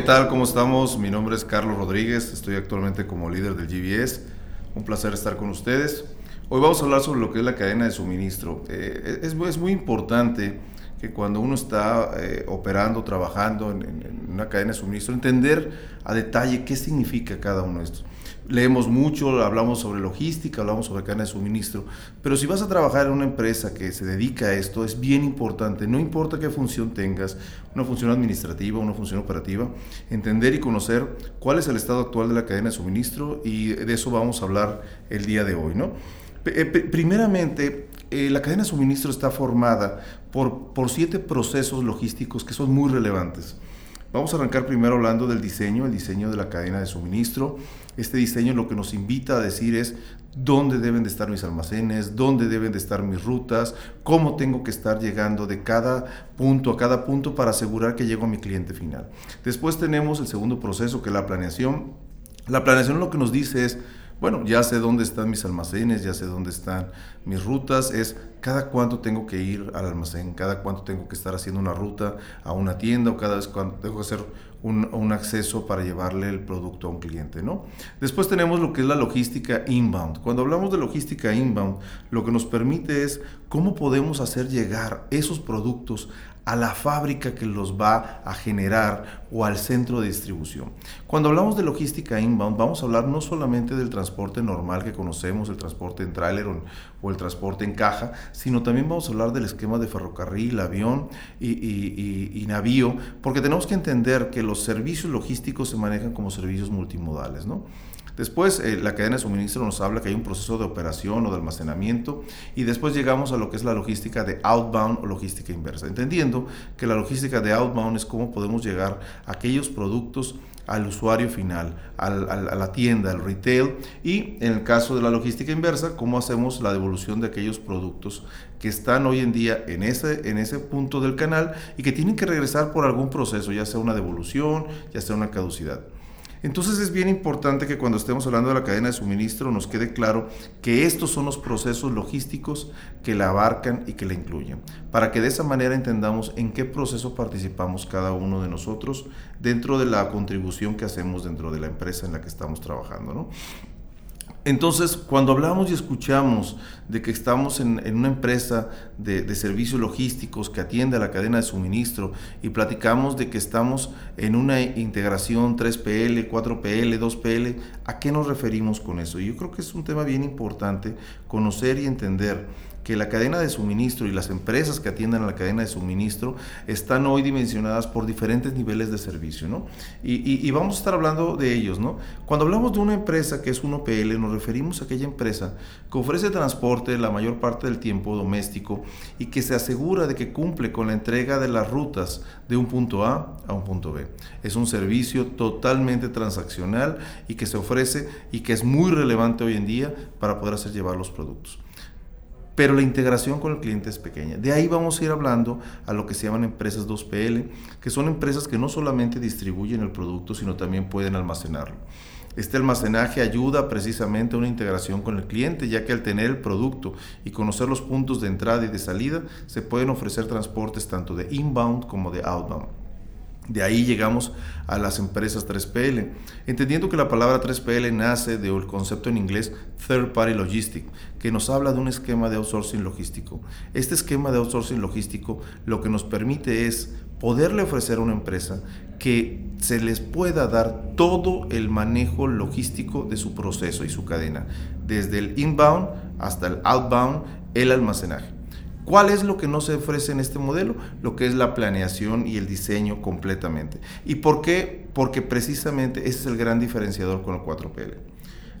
¿Qué tal? ¿Cómo estamos? Mi nombre es Carlos Rodríguez, estoy actualmente como líder del GBS. Un placer estar con ustedes. Hoy vamos a hablar sobre lo que es la cadena de suministro. Eh, es, es, muy importante que cuando uno está eh, operando, trabajando en, en, una cadena de suministro, entender a detalle qué significa cada uno de estos leemos mucho, hablamos sobre logística, hablamos sobre cadena de suministro, pero si vas a trabajar en una empresa que se dedica a esto, es bien importante, no importa qué función tengas, una función administrativa, una función operativa, entender y conocer cuál es el estado actual de la cadena de suministro y de eso vamos a hablar el día de hoy. ¿no? Eh, primeramente, eh, la cadena de suministro está formada por, por siete procesos logísticos que son muy relevantes. Vamos a arrancar primero hablando del diseño, el diseño de la cadena de suministro. Este diseño lo que nos invita a decir es dónde deben de estar mis almacenes, dónde deben de estar mis rutas, cómo tengo que estar llegando de cada punto a cada punto para asegurar que llego a mi cliente final. Después tenemos el segundo proceso que es la planeación. La planeación lo que nos dice es bueno, ya sé dónde están mis almacenes, ya sé dónde están mis rutas, es cada cuánto tengo que ir al almacén, cada cuánto tengo que estar haciendo una ruta a una tienda o cada vez cuando tengo que hacer un, un, acceso para llevarle el producto a un cliente, ¿no? Después tenemos lo que es la logística inbound. Cuando hablamos de logística inbound, lo que nos permite es cómo podemos hacer llegar esos productos a la fábrica que los va a generar o al centro de distribución. Cuando hablamos de logística inbound, vamos a hablar no solamente del transporte normal que conocemos, el transporte en tráiler o, el transporte en caja, sino también vamos a hablar del esquema de ferrocarril, avión y, navío, porque tenemos que entender que los servicios logísticos se manejan como servicios multimodales, ¿no? Después, eh, la cadena de suministro nos habla que hay un proceso de operación o de almacenamiento y después llegamos a lo que es la logística de outbound o logística inversa, entendiendo que la logística de outbound es cómo podemos llegar a aquellos productos al usuario final, al, a la tienda, al retail y en el caso de la logística inversa, cómo hacemos la devolución de aquellos productos que están hoy en día en ese, en ese punto del canal y que tienen que regresar por algún proceso, ya sea una devolución, ya sea una caducidad. Entonces es bien importante que cuando estemos hablando de la cadena de suministro nos quede claro que estos son los procesos logísticos que la abarcan y que la incluyen, para que de esa manera entendamos en qué proceso participamos cada uno de nosotros dentro de la contribución que hacemos dentro de la empresa en la que estamos trabajando. ¿no? Entonces, cuando hablamos y escuchamos de que estamos en, una empresa de, de, servicios logísticos que atiende a la cadena de suministro y platicamos de que estamos en una integración 3PL, 4PL, 2PL, ¿a qué nos referimos con eso? Yo creo que es un tema bien importante conocer y entender que la cadena de suministro y las empresas que atienden a la cadena de suministro están hoy dimensionadas por diferentes niveles de servicio, ¿no? Y, y, vamos a estar hablando de ellos, ¿no? Cuando hablamos de una empresa que es un OPL, nos referimos a aquella empresa que ofrece transporte la mayor parte del tiempo doméstico y que se asegura de que cumple con la entrega de las rutas de un punto A a un punto B. Es un servicio totalmente transaccional y que se ofrece y que es muy relevante hoy en día para poder hacer llevar los productos pero la integración con el cliente es pequeña. De ahí vamos a ir hablando a lo que se llaman empresas 2PL, que son empresas que no solamente distribuyen el producto, sino también pueden almacenarlo. Este almacenaje ayuda precisamente a una integración con el cliente, ya que al tener el producto y conocer los puntos de entrada y de salida, se pueden ofrecer transportes tanto de inbound como de outbound. De ahí llegamos a las empresas 3PL, entendiendo que la palabra 3PL nace del concepto en inglés Third Party Logistic, que nos habla de un esquema de outsourcing logístico. Este esquema de outsourcing logístico lo que nos permite es poderle ofrecer a una empresa que se les pueda dar todo el manejo logístico de su proceso y su cadena, desde el inbound hasta el outbound, el almacenaje. ¿Cuál es lo que no se ofrece en este modelo? Lo que es la planeación y el diseño completamente. ¿Y por qué? Porque precisamente ese es el gran diferenciador con el 4PL.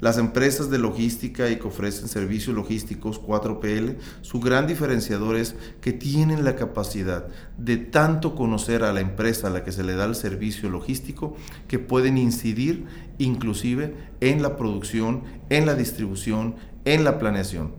Las empresas de logística y que ofrecen servicios logísticos 4PL, su gran diferenciador es que tienen la capacidad de tanto conocer a la empresa a la que se le da el servicio logístico que pueden incidir inclusive en la producción, en la distribución, en la planeación.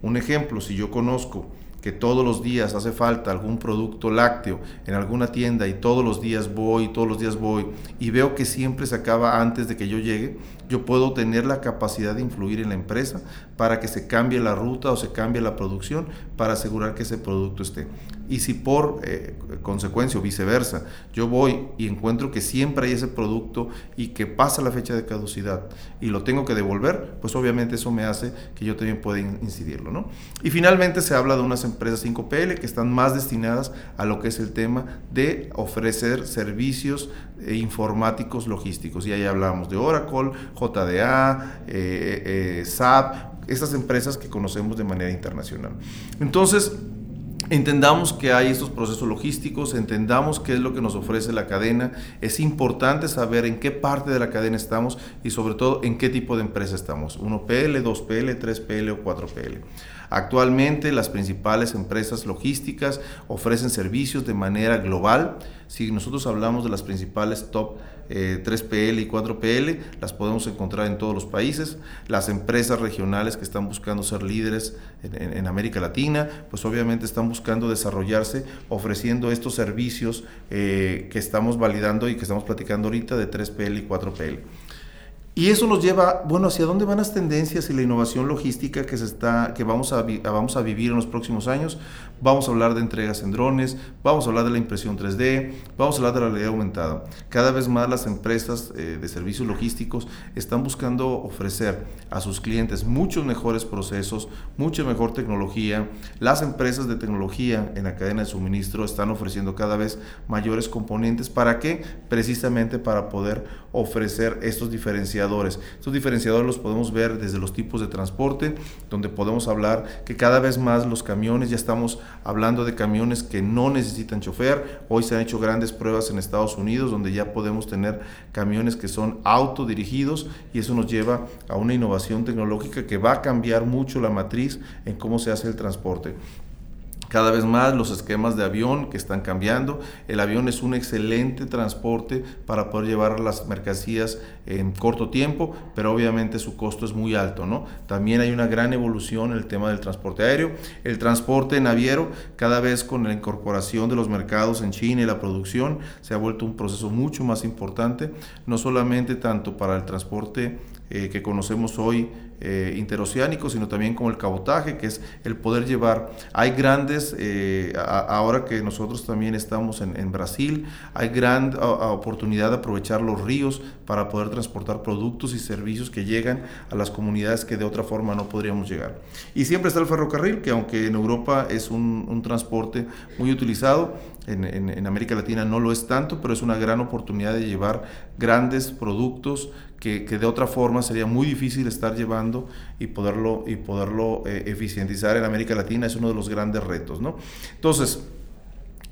Un ejemplo, si yo conozco que todos los días hace falta algún producto lácteo en alguna tienda y todos los días voy, todos los días voy y veo que siempre se acaba antes de que yo llegue, yo puedo tener la capacidad de influir en la empresa para que se cambie la ruta o se cambie la producción para asegurar que ese producto esté. Y si por eh, consecuencia o viceversa, yo voy y encuentro que siempre hay ese producto y que pasa la fecha de caducidad y lo tengo que devolver, pues obviamente eso me hace que yo también pueda incidirlo. ¿no? Y finalmente se habla de unas empresas 5PL que están más destinadas a lo que es el tema de ofrecer servicios eh, informáticos logísticos. Y ahí hablamos de Oracle, JDA, eh, SAP, estas empresas que conocemos de manera internacional. Entonces, Entendamos que hay estos procesos logísticos, entendamos qué es lo que nos ofrece la cadena. Es importante saber en qué parte de la cadena estamos y sobre todo en qué tipo de empresa estamos. 1PL, 2PL, 3PL o 4PL. Actualmente las principales empresas logísticas ofrecen servicios de manera global. Si nosotros hablamos de las principales top 3PL eh, y 4PL, las podemos encontrar en todos los países. Las empresas regionales que están buscando ser líderes en, América Latina, pues obviamente están buscando desarrollarse ofreciendo estos servicios eh, que estamos validando y que estamos platicando ahorita de 3PL y 4PL. Y eso nos lleva, bueno, ¿hacia dónde van las tendencias y la innovación logística que, se está, que vamos, a, vamos a vivir en los próximos años? Vamos a hablar de entregas en drones, vamos a hablar de la impresión 3D, vamos a hablar de la realidad aumentada. Cada vez más las empresas eh, de servicios logísticos están buscando ofrecer a sus clientes muchos mejores procesos, mucha mejor tecnología. Las empresas de tecnología en la cadena de suministro están ofreciendo cada vez mayores componentes. ¿Para qué? Precisamente para poder ofrecer estos diferenciadores estos diferenciadores los podemos ver desde los tipos de transporte, donde podemos hablar que cada vez más los camiones, ya estamos hablando de camiones que no necesitan chofer. Hoy se han hecho grandes pruebas en Estados Unidos, donde ya podemos tener camiones que son autodirigidos y eso nos lleva a una innovación tecnológica que va a cambiar mucho la matriz en cómo se hace el transporte. Cada vez más los esquemas de avión que están cambiando. El avión es un excelente transporte para poder llevar las mercancías en corto tiempo, pero obviamente su costo es muy alto. ¿no? También hay una gran evolución en el tema del transporte aéreo. El transporte naviero, cada vez con la incorporación de los mercados en China y la producción, se ha vuelto un proceso mucho más importante, no solamente tanto para el transporte eh, que conocemos hoy eh, interoceánico, sino también como el cabotaje, que es el poder llevar. Hay grandes, eh, ahora que nosotros también estamos en, Brasil, hay gran oportunidad de aprovechar los ríos para poder transportar productos y servicios que llegan a las comunidades que de otra forma no podríamos llegar. Y siempre está el ferrocarril, que aunque en Europa es un, transporte muy utilizado, en, América Latina no lo es tanto, pero es una gran oportunidad de llevar grandes productos que, de otra forma sería muy difícil estar llevando y poderlo, y poderlo eh, eficientizar en América Latina. Es uno de los grandes retos. ¿no? Entonces,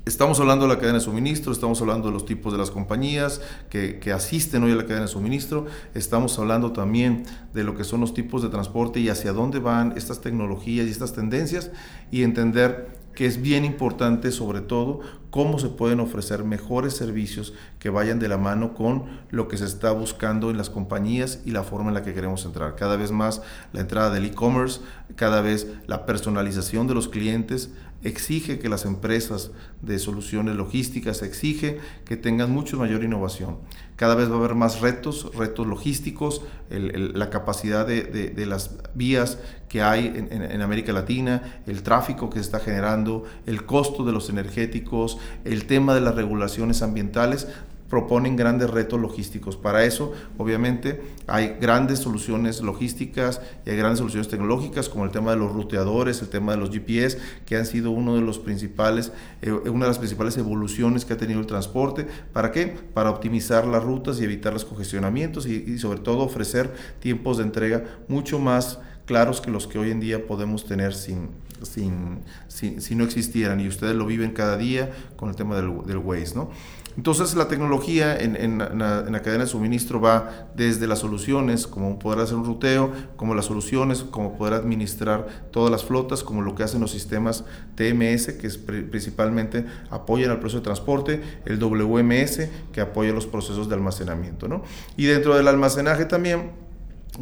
Estamos hablando de la cadena de suministro, estamos hablando de los tipos de las compañías que, que, asisten hoy a la cadena de suministro, estamos hablando también de lo que son los tipos de transporte y hacia dónde van estas tecnologías y estas tendencias y entender que es bien importante sobre todo cómo se pueden ofrecer mejores servicios que vayan de la mano con lo que se está buscando en las compañías y la forma en la que queremos entrar. Cada vez más la entrada del e-commerce, cada vez la personalización de los clientes exige que las empresas de soluciones logísticas exige que tengan mucho mayor innovación. Cada vez va a haber más retos, retos logísticos, la capacidad de, las vías que hay en, en, América Latina, el tráfico que se está generando, el costo de los energéticos, el tema de las regulaciones ambientales, proponen grandes retos logísticos. Para eso, obviamente, hay grandes soluciones logísticas y hay grandes soluciones tecnológicas, como el tema de los ruteadores, el tema de los GPS, que han sido uno de los principales, eh, una de las principales evoluciones que ha tenido el transporte. ¿Para qué? Para optimizar las rutas y evitar los congestionamientos y, y sobre todo ofrecer tiempos de entrega mucho más claros que los que hoy en día podemos tener sin, sin, si no existieran y ustedes lo viven cada día con el tema del, del ¿no? Entonces la tecnología en, en, la, cadena de suministro va desde las soluciones, como poder hacer un ruteo, como las soluciones, como poder administrar todas las flotas, como lo que hacen los sistemas TMS, que es principalmente apoyan al proceso de transporte, el WMS, que apoya los procesos de almacenamiento. ¿no? Y dentro del almacenaje también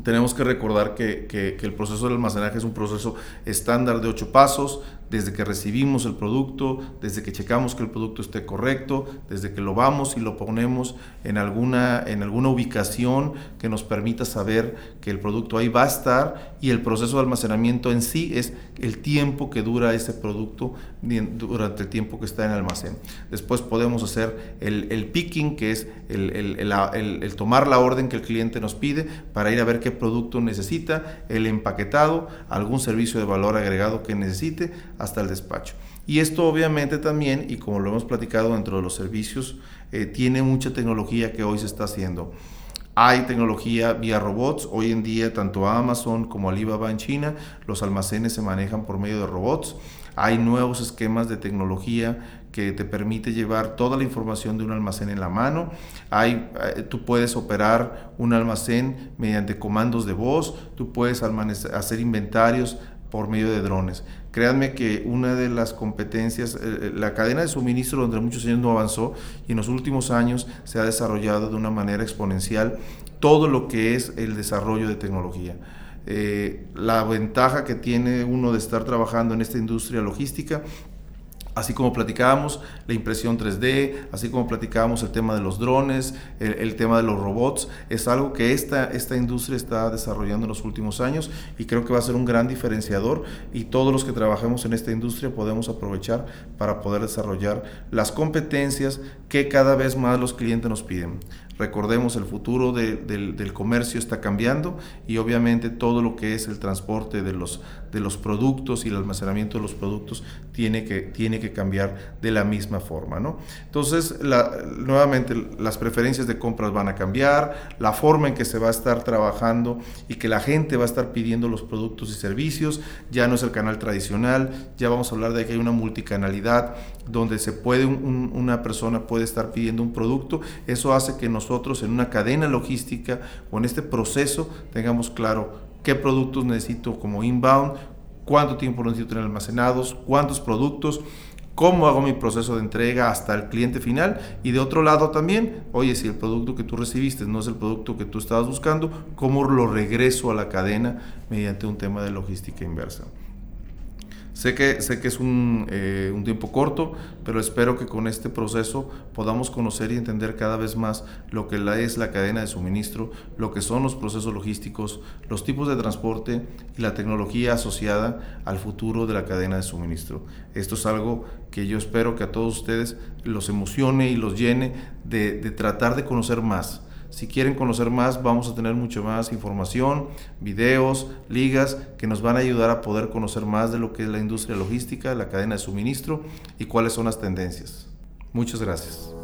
tenemos que recordar que, que, el proceso de almacenaje es un proceso estándar de ocho pasos, desde que recibimos el producto, desde que checamos que el producto esté correcto, desde que lo vamos y lo ponemos en alguna, en alguna ubicación que nos permita saber que el producto ahí va a estar y el proceso de almacenamiento en sí es el tiempo que dura ese producto durante el tiempo que está en el almacén. Después podemos hacer el, el picking, que es el, el, el tomar la orden que el cliente nos pide para ir a ver qué producto necesita, el empaquetado, algún servicio de valor agregado que necesite, hasta el despacho. Y esto obviamente también, y como lo hemos platicado dentro de los servicios, eh, tiene mucha tecnología que hoy se está haciendo. Hay tecnología vía robots. Hoy en día, tanto Amazon como Alibaba en China, los almacenes se manejan por medio de robots. Hay nuevos esquemas de tecnología que te permite llevar toda la información de un almacén en la mano. Hay, eh, tú puedes operar un almacén mediante comandos de voz, tú puedes hacer inventarios por medio de drones. Créanme que una de las competencias, eh, eh, la cadena de suministro donde muchos años no avanzó y en los últimos años se ha desarrollado de una manera exponencial todo lo que es el desarrollo de tecnología. La ventaja que tiene uno de estar trabajando en esta industria logística Así como platicábamos la impresión 3D, así como platicábamos el tema de los drones, el, tema de los robots, es algo que esta, esta industria está desarrollando en los últimos años y creo que va a ser un gran diferenciador y todos los que trabajemos en esta industria podemos aprovechar para poder desarrollar las competencias que cada vez más los clientes nos piden. Recordemos, el futuro del, comercio está cambiando y obviamente todo lo que es el transporte de los, de los productos y el almacenamiento de los productos tiene que, tiene que cambiar de la misma forma. ¿no? Entonces, nuevamente, las preferencias de compras van a cambiar, la forma en que se va a estar trabajando y que la gente va a estar pidiendo los productos y servicios, ya no es el canal tradicional, ya vamos a hablar de que hay una multicanalidad donde se puede, una persona puede estar pidiendo un producto, eso hace que nosotros en una cadena logística o en este proceso tengamos claro qué productos necesito como inbound, cuánto tiempo necesito tener almacenados, cuántos productos, cómo hago mi proceso de entrega hasta el cliente final y de otro lado también, oye, si el producto que tú recibiste no es el producto que tú estabas buscando, cómo lo regreso a la cadena mediante un tema de logística inversa. Sé que, sé que es un, eh, un, tiempo corto, pero espero que con este proceso podamos conocer y entender cada vez más lo que es la cadena de suministro, lo que son los procesos logísticos, los tipos de transporte y la tecnología asociada al futuro de la cadena de suministro. Esto es algo que yo espero que a todos ustedes los emocione y los llene de, de tratar de conocer más si quieren conocer más, vamos a tener mucho más información, videos, ligas que nos van a ayudar a poder conocer más de lo que es la industria logística, la cadena de suministro y cuáles son las tendencias. Muchas gracias.